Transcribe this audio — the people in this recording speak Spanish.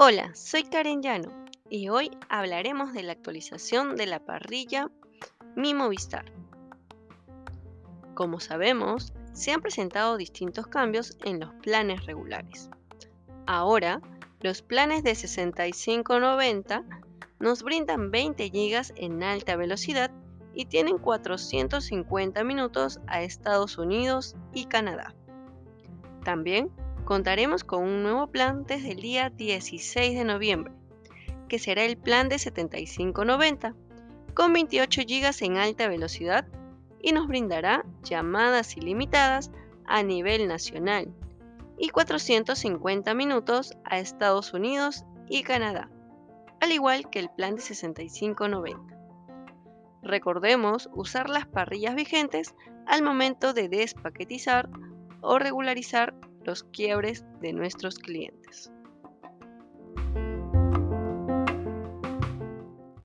Hola, soy Karen Llano y hoy hablaremos de la actualización de la parrilla Mi Movistar. Como sabemos, se han presentado distintos cambios en los planes regulares. Ahora, los planes de 6590 nos brindan 20 GB en alta velocidad y tienen 450 minutos a Estados Unidos y Canadá. También contaremos con un nuevo plan desde el día 16 de noviembre, que será el plan de 7590, con 28 GB en alta velocidad y nos brindará llamadas ilimitadas a nivel nacional y 450 minutos a Estados Unidos y Canadá, al igual que el plan de 6590. Recordemos usar las parrillas vigentes al momento de despaquetizar o regularizar los quiebres de nuestros clientes.